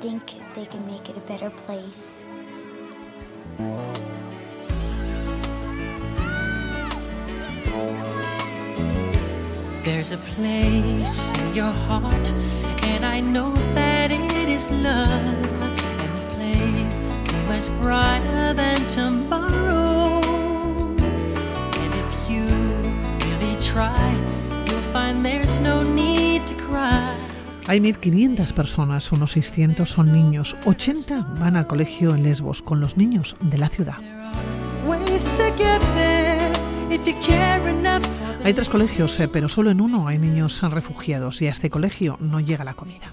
think they can make it a better place. There's a place in your heart, and I know that it is love. And this place is much brighter than tomorrow. And if you really try, you'll find there's no need. Hay 1.500 personas, unos 600 son niños, 80 van al colegio en Lesbos con los niños de la ciudad. Hay tres colegios, eh, pero solo en uno hay niños refugiados y a este colegio no llega la comida.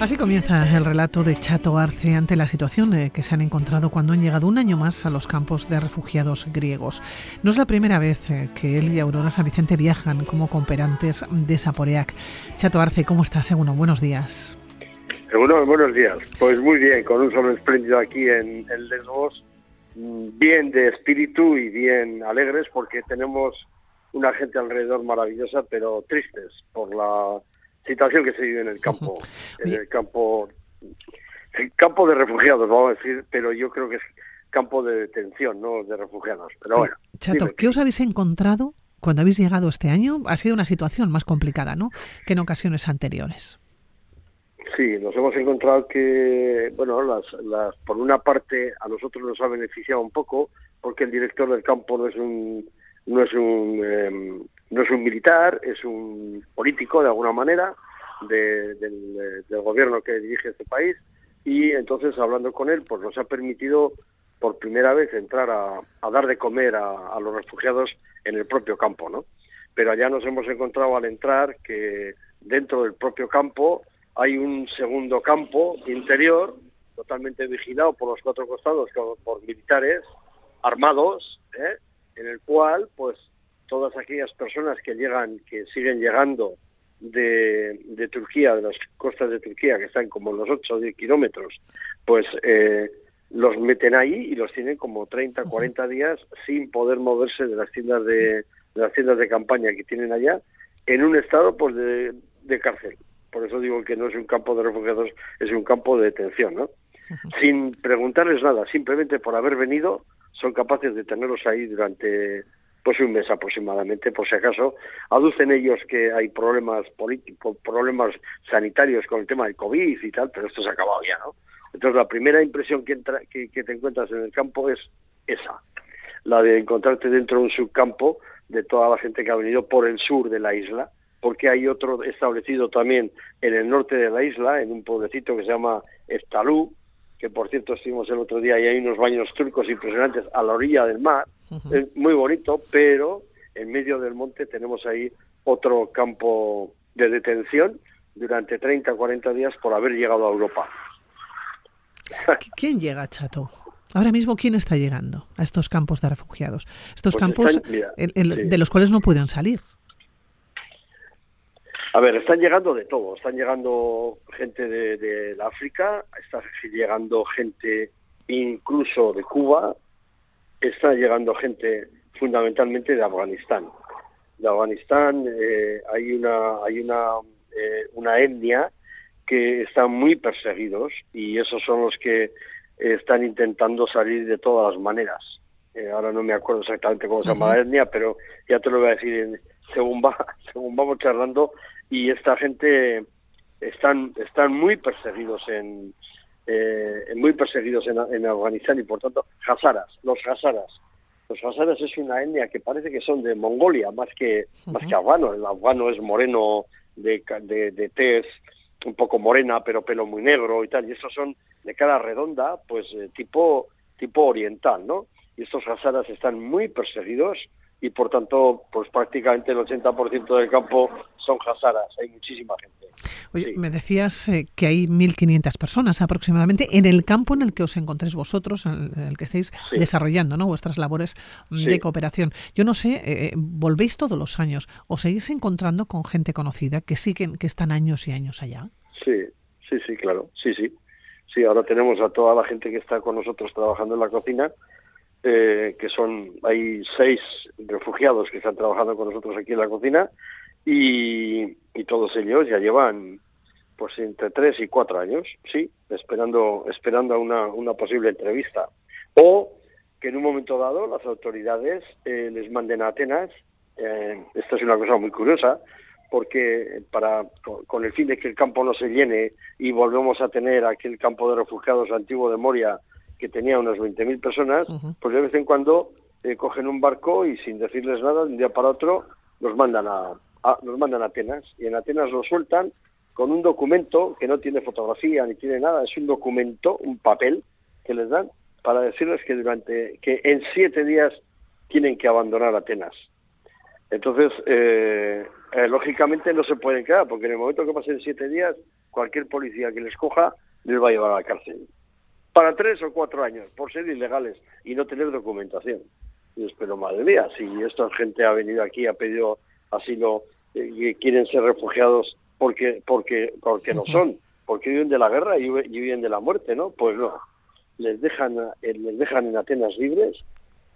Así comienza el relato de Chato Arce ante la situación eh, que se han encontrado cuando han llegado un año más a los campos de refugiados griegos. No es la primera vez eh, que él y Aurora San Vicente viajan como cooperantes de Saporeac. Chato Arce, ¿cómo estás? Segundo, buenos días. Bueno, buenos días. Pues muy bien, con un sol espléndido aquí en, en Lesbos, mm, bien de espíritu y bien alegres porque tenemos una gente alrededor maravillosa, pero tristes por la situación que se vive en el campo, en el campo, el campo de refugiados, vamos a decir, pero yo creo que es campo de detención, no de refugiados. Pero bueno, Chato, dime. ¿qué os habéis encontrado cuando habéis llegado este año? Ha sido una situación más complicada, ¿no? Que en ocasiones anteriores. Sí, nos hemos encontrado que, bueno, las, las, por una parte a nosotros nos ha beneficiado un poco porque el director del campo no es un no es un em, no es un militar, es un político de alguna manera de- del, eh, del gobierno que dirige este país y entonces hablando con él pues nos ha permitido por primera vez entrar a, dar de comer a, los refugiados en el propio campo, ¿no? Pero allá nos hemos encontrado al entrar que dentro del propio campo hay un segundo campo interior totalmente vigilado por los cuatro costados por militares armados, ¿eh? en el cual pues todas aquellas personas que llegan, que siguen llegando de, de Turquía, de las costas de Turquía, que están como los 8 o 10 kilómetros, pues eh, los meten ahí y los tienen como 30, 40 días sin poder moverse de las tiendas de, de las tiendas de campaña que tienen allá, en un estado pues de, de cárcel. Por eso digo que no es un campo de refugiados, es un campo de detención, ¿no? Sin preguntarles nada, simplemente por haber venido, son capaces de tenerlos ahí durante pues un mes aproximadamente, por si acaso aducen ellos que hay problemas políticos, problemas sanitarios con el tema del COVID y tal, pero esto se ha acabado ya, ¿no? Entonces la primera impresión que, entra, que, te encuentras en el campo es esa, la de encontrarte dentro de un subcampo de toda la gente que ha venido por el sur de la isla, porque hay otro establecido también en el norte de la isla, en un pueblecito que se llama Estalú, que por cierto estuvimos el otro día y hay unos baños turcos impresionantes a la orilla del mar, es muy bonito, pero en medio del monte tenemos ahí otro campo de detención durante 30 40 días por haber llegado a Europa. ¿Qui- ¿Quién llega, Chato? Ahora mismo, ¿quién está llegando a estos campos de refugiados? Estos Pues campos están- mira, el- el- sí. de los cuales no pueden salir. A ver, están llegando de todo. Están llegando gente de, de África, está llegando gente incluso de Cuba, está llegando gente fundamentalmente de Afganistán. De Afganistán eh, hay una hay una eh, una etnia que están muy perseguidos y esos son los que están intentando salir de todas las maneras. Eh, ahora no me acuerdo exactamente cómo se llama la etnia, pero ya te lo voy a decir en- según va según vamos charlando y esta gente están están muy perseguidos en eh, muy perseguidos en, en Afganistán y por tanto hazaras los hazaras los hazaras es una etnia que parece que son de Mongolia más que más que afgano. El afgano es moreno de, de, de tez un poco morena pero pelo muy negro y tal. Y estos son de cara redonda pues eh, tipo tipo oriental no y estos hazaras están muy perseguidos y por tanto pues prácticamente el 80% del campo son hazaras hay muchísima gente Oye, Sí. me decías eh, que hay 1.500 personas aproximadamente en el campo en el que os encontréis vosotros, en el, que estáis Sí. desarrollando ¿no? vuestras labores mm, de cooperación. Yo no sé, eh, volvéis todos los años, ¿os seguís encontrando con gente conocida que siguen, que están años y años allá? Sí, sí, sí, claro, sí, sí. Sí, ahora tenemos a toda la gente que está con nosotros trabajando en la cocina, eh, que son, hay seis refugiados que están trabajando con nosotros aquí en la cocina y, todos ellos ya llevan pues entre tres y cuatro años, sí, esperando, esperando a una, una posible entrevista. O que en un momento dado las autoridades eh, les manden a Atenas, eh, esto es una cosa muy curiosa, porque para con, el fin de que el campo no se llene y volvemos a tener aquel campo de refugiados antiguo de Moria que tenía unas 20.000 personas, pues de vez en cuando eh, cogen un barco y sin decirles nada, de un día para otro, los mandan a, nos mandan a Atenas y en Atenas lo sueltan con un documento que no tiene fotografía ni tiene nada, es un documento, un papel que les dan para decirles que durante que en siete días tienen que abandonar Atenas. Entonces, eh, eh, lógicamente no se pueden quedar, porque en el momento que pasen siete días, cualquier policía que les coja les va a llevar a la cárcel. Para tres o cuatro años, por ser ilegales y no tener documentación. Y espero, madre mía, si esta gente ha venido aquí, ha pedido asilo eh, y quieren ser refugiados porque porque porque no son, porque viven de la guerra y, viven de la muerte, ¿no? Pues no, les dejan eh, les dejan en Atenas libres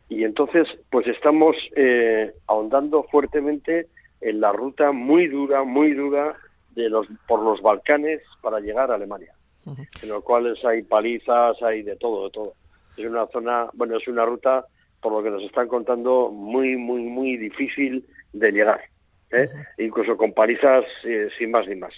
y entonces pues estamos eh, ahondando fuertemente en la ruta muy dura, muy dura de los por los Balcanes para llegar a Alemania, en los cuales hay palizas, hay de todo, de todo. Es una zona, bueno, es una ruta por lo que nos están contando muy, muy, muy difícil de llegar, ¿eh? incluso con palizas eh, sin más ni más.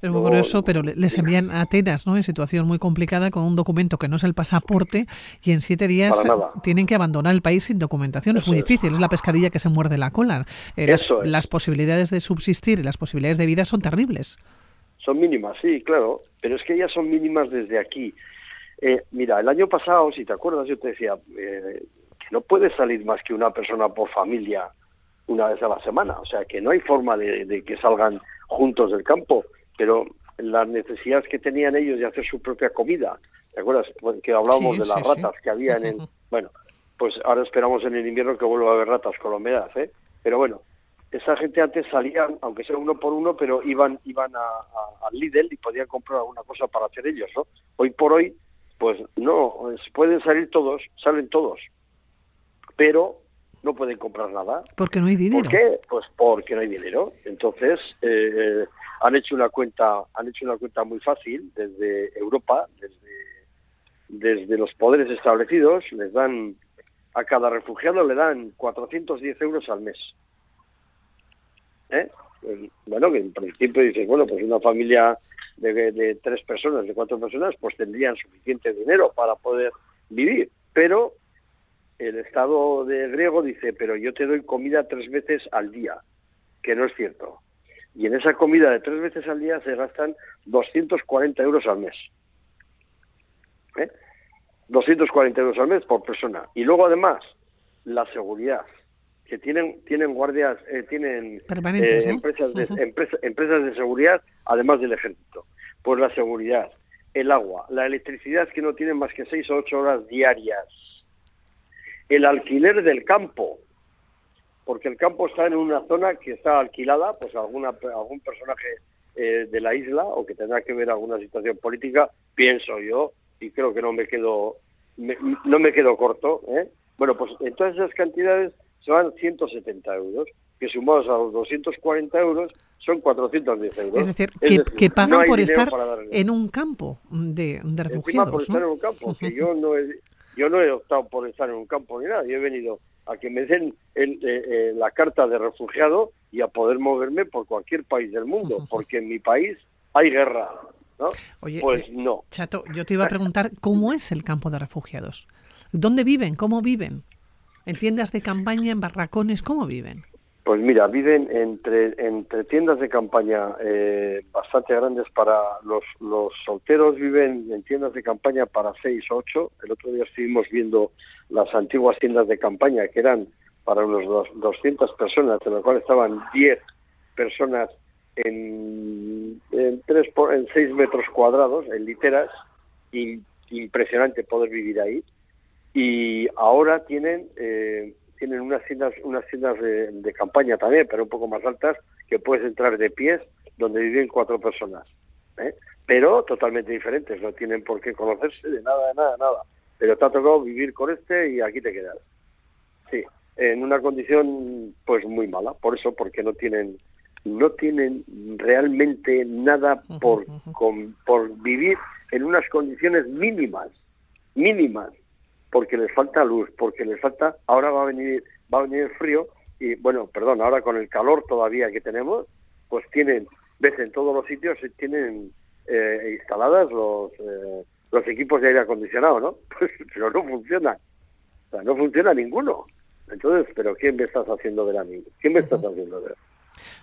Es muy curioso, pero les envían a Atenas, ¿no? En situación muy complicada con un documento que no es el pasaporte y en siete días tienen que abandonar el país sin documentación. es muy difícil, es. la pescadilla que se muerde la cola. Eh, las, las, posibilidades de subsistir y las posibilidades de vida son terribles. Son mínimas, sí, claro, pero es que ya son mínimas desde aquí. mira, el año pasado, si te acuerdas, yo te decía, no puede salir más que una persona por familia una vez a la semana. O sea, que no hay forma de, que salgan juntos del campo, pero las necesidades que tenían ellos de hacer su propia comida, ¿te acuerdas? Pues, que hablábamos de las ratas que había en el... Bueno, pues ahora esperamos en el invierno que vuelva a haber ratas humedad, ¿eh? Pero bueno, esa gente antes salía, aunque sea uno por uno, pero iban iban a, al Lidl y podían comprar alguna cosa para hacer ellos, ¿no? Hoy por hoy, pues no, pueden salir todos, salen todos pero no pueden comprar nada. Porque no hay dinero. ¿Por qué? Pues porque no hay dinero. Entonces eh, han hecho una cuenta, han hecho una cuenta muy fácil desde Europa, desde desde los poderes establecidos, les dan a cada refugiado le dan 410 euros al mes. ¿Eh? Bueno, que en principio dices, bueno, pues una familia de, de tres personas, de cuatro personas, pues tendrían suficiente dinero para poder vivir. Pero el Estado de griego dice, pero yo te doy comida tres veces al día, que no es cierto. Y en esa comida de tres veces al día se gastan 240 euros al mes. ¿Eh? 240 euros al mes por persona. Y luego además, la seguridad, que tienen, tienen guardias, eh, tienen eh, empresas, de, empresas de seguridad, además del ejército. Pues la seguridad, el agua, la electricidad que no tienen más que seis o ocho horas diarias el alquiler del campo, porque el campo está en una zona que está alquilada, pues alguna, algún personaje eh, de la isla o que tendrá que ver alguna situación política, pienso yo, y creo que no me quedo, no me quedo corto, ¿eh? Bueno, pues en todas esas cantidades se van 170 euros, que sumados a los 240 euros son 410 euros. Es decir, que, pagan por estar en un campo de, de refugiados. por estar en un campo, que yo no he, yo no he optado por estar en un campo ni nada, yo he venido a que me den eh, eh, la carta de refugiado y a poder moverme por cualquier país del mundo, porque en mi país hay guerra. ¿no? Oye, pues eh, no. Chato, yo te iba a preguntar cómo es el campo de refugiados. ¿Dónde viven? ¿Cómo viven? ¿En tiendas de campaña, en barracones? ¿Cómo viven? Pues mira, viven entre, entre tiendas de campaña eh, bastante grandes para los, los solteros, viven en tiendas de campaña para seis o ocho. El otro día estuvimos viendo las antiguas tiendas de campaña que eran para unos dos, 200 personas, de las cuales estaban 10 personas en, en, tres en 6 metros cuadrados, en literas. Impresionante poder vivir ahí. Y ahora tienen... Eh, tienen unas tiendas, unas tiendas de, campaña también, pero un poco más altas, que puedes entrar de pies, donde viven cuatro personas. ¿eh? Pero totalmente diferentes, no tienen por qué conocerse de nada, de nada, nada. Pero te ha tocado vivir con este y aquí te quedas. Sí, en una condición pues muy mala, por eso, porque no tienen no tienen realmente nada por, por vivir en unas condiciones mínimas, mínimas, porque les falta luz, porque les falta, ahora va a venir, va a venir el frío y bueno, perdón, ahora con el calor todavía que tenemos, pues tienen, ves en todos los sitios tienen eh, instaladas los eh, los equipos de aire acondicionado, ¿no? Pues, pero no funciona, o sea, no funciona ninguno. Entonces, ¿pero quién me estás haciendo ver a mí? ¿Quién me estás haciendo ver?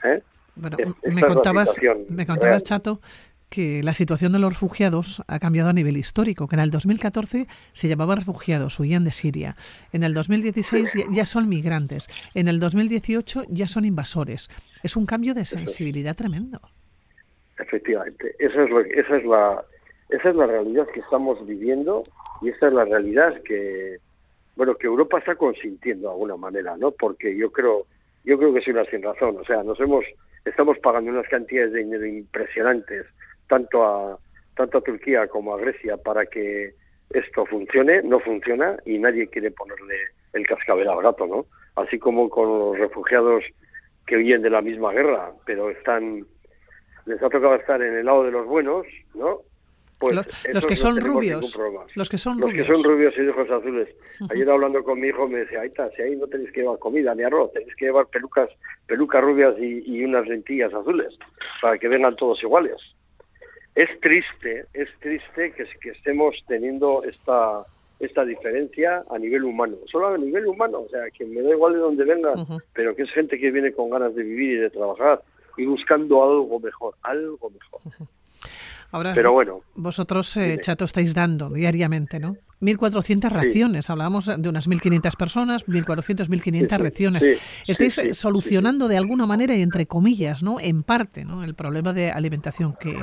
¿Eh? Bueno, me contabas, me contabas, Chato, que la situación de los refugiados ha cambiado a nivel histórico, que en el 2014 se llamaban refugiados, huían de Siria. En el 2016 ya son migrantes. En el 2018 ya son invasores. Es un cambio de sensibilidad tremendo. Efectivamente, esa es, lo, esa es la esa es la realidad que estamos viviendo y esa es la realidad que bueno que Europa está consintiendo de alguna manera, ¿no? Porque yo creo yo creo que es una sin razón, o sea, nos hemos estamos pagando unas cantidades de dinero impresionantes tanto a tanto a Turquía como a Grecia para que esto funcione, no funciona y nadie quiere ponerle el cascabel al gato, ¿no? Así como con los refugiados que huyen de la misma guerra, pero están les ha tocado estar en el lado de los buenos, ¿no? Pues los, que son rubios, los que son rubios. Los que son rubios y ojos azules. Ayer hablando con mi hijo me decía, ahí está, si ahí no tenéis que llevar comida ni arroz, tenéis que llevar pelucas, pelucas rubias y unas lentillas azules, para que vengan todos iguales es triste, es triste que, que estemos teniendo esta esta diferencia a nivel humano, solo a nivel humano, o sea, que me da igual de dónde venga, pero que es gente que viene con ganas de vivir y de trabajar y buscando algo mejor, algo mejor. Ahora, Pero bueno, vosotros, eh, Chato, estáis dando diariamente, ¿no? 1.400 raciones, hablábamos de unas 1.500 personas, 1.400, 1.500 raciones. estáis solucionando de alguna manera y entre comillas, ¿no? En parte, ¿no? El problema de alimentación que,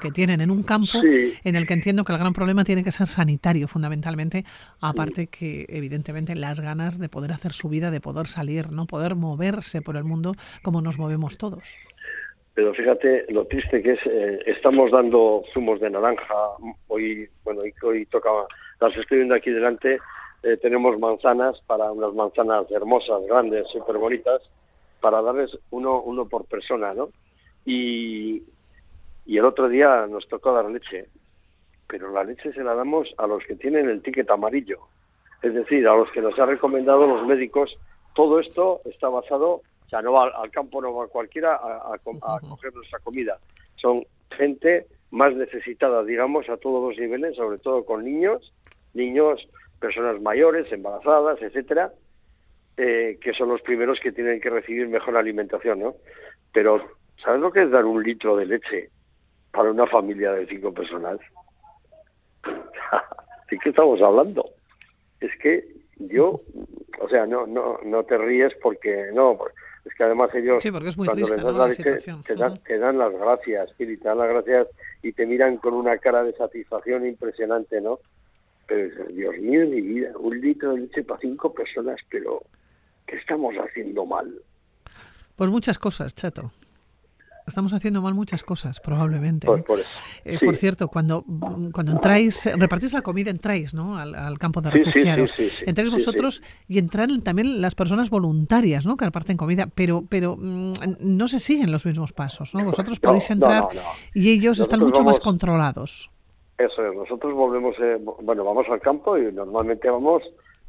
que tienen en un campo en el que entiendo que el gran problema tiene que ser sanitario, fundamentalmente, aparte que, evidentemente, las ganas de poder hacer su vida, de poder salir, ¿no? Poder moverse por el mundo como nos movemos todos. Pero fíjate lo triste que es, eh, estamos dando zumos de naranja, hoy, bueno, hoy, tocaba, las estoy viendo aquí delante, eh, tenemos manzanas para unas manzanas hermosas, grandes, súper bonitas, para darles uno, uno por persona, ¿no? Y, y el otro día nos tocó dar leche, pero la leche se la damos a los que tienen el ticket amarillo, es decir, a los que nos han recomendado los médicos. Todo esto está basado o sea, no va al campo, no va cualquiera a, coger nuestra comida. Son gente más necesitada, digamos, a todos los niveles, sobre todo con niños, niños, personas mayores, embarazadas, etcétera, eh, que son los primeros que tienen que recibir mejor alimentación, ¿no? Pero, ¿sabes lo que es dar un litro de leche para una familia de cinco personas? ¿De qué estamos hablando? Es que yo, o sea, no, no, no te ríes porque no, es que además ellos cuando les das la leche te, dan, las gracias y te dan las gracias y te miran con una cara de satisfacción impresionante no pero Dios mío mi vida un litro de leche para cinco personas pero qué estamos haciendo mal pues muchas cosas chato Estamos haciendo mal muchas cosas, probablemente. Por, eh, por, cierto, cuando, cuando entráis, repartís la comida, entráis ¿no? al, campo de refugiados. entráis vosotros y entran también las personas voluntarias ¿no? que reparten comida, pero, pero mm, no se siguen los mismos pasos. ¿no? Vosotros podéis entrar y ellos están mucho más controlados. Eso es, nosotros volvemos, eh, bueno, vamos al campo y normalmente vamos,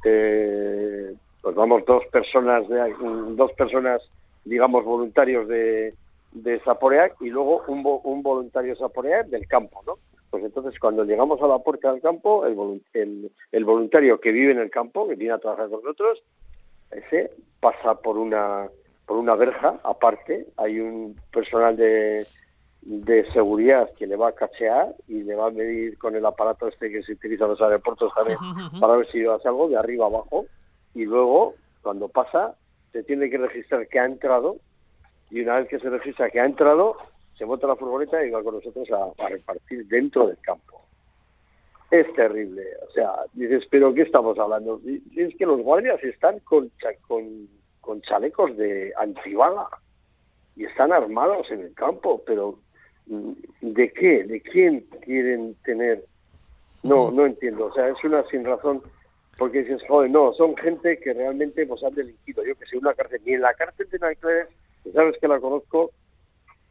eh, pues vamos dos personas, de, dos personas, digamos, voluntarios de de Zaporeac y luego un, un voluntario Zaporeac del campo, ¿no? Pues entonces cuando llegamos a la puerta del campo, el, el, voluntario que vive en el campo, que viene a trabajar con nosotros, ese pasa por una por una verja aparte, hay un personal de, de seguridad que le va a cachear y le va a medir con el aparato este que se utiliza en los aeropuertos también para ver si hace algo de arriba abajo. Y luego cuando pasa se tiene que registrar que ha entrado y una vez que se registra que ha entrado, se monta la furgoneta y va con nosotros a, repartir dentro del campo. Es terrible, o sea, dices, pero ¿qué estamos hablando? Y es que los guardias están con, con, con chalecos de antibala y están armados en el campo, pero mm, ¿de qué? ¿De quién quieren tener? No, no entiendo, o sea, es una sin razón, porque dices, joder, no, son gente que realmente pues han delinquido, yo que sé, una cárcel, ni en la cárcel de Nanclares sabes que la conozco,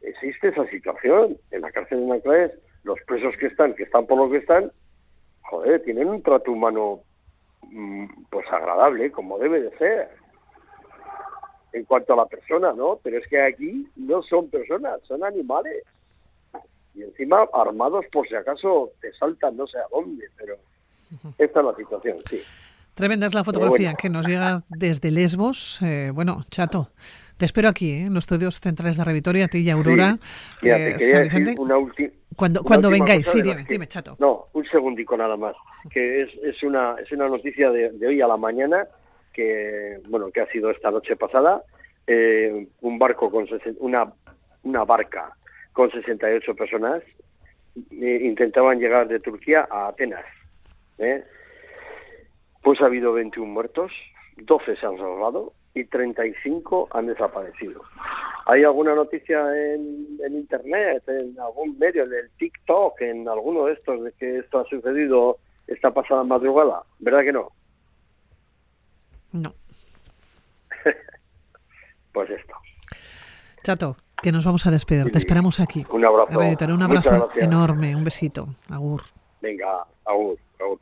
existe esa situación. En la cárcel de Nanclares, los presos que están, que están por lo que están, joder, tienen un trato humano mm, pues agradable, como debe de ser. En cuanto a la persona, ¿no? Pero es que aquí no son personas, son animales. Y encima armados por si acaso te saltan no sé a dónde, pero esta es la situación, sí. Tremenda es la fotografía que nos llega desde Lesbos. Eh, bueno, Chato, te espero aquí, ¿eh? en los estudios centrales de Revitoria, a ti y Aurora. Sí. Mira, te una cuando, cuando vengáis, sí, dime, dime, Chato. No, un segundico nada más, que es, es, una, es una noticia de, hoy a la mañana, que, bueno, que ha sido esta noche pasada, eh, un barco con una, una barca con 68 personas intentaban llegar de Turquía a Atenas. ¿eh? Pues ha habido 21 muertos, 12 se han salvado y 35 han desaparecido. ¿Hay alguna noticia en, Internet, en algún medio, en el TikTok, en alguno de estos, de que esto ha sucedido esta pasada madrugada? ¿Verdad que no? No. pues esto. Chato, que nos vamos a despedir. Te esperamos aquí. Un abrazo. Un abrazo enorme, un besito. Agur. Venga, agur, agur.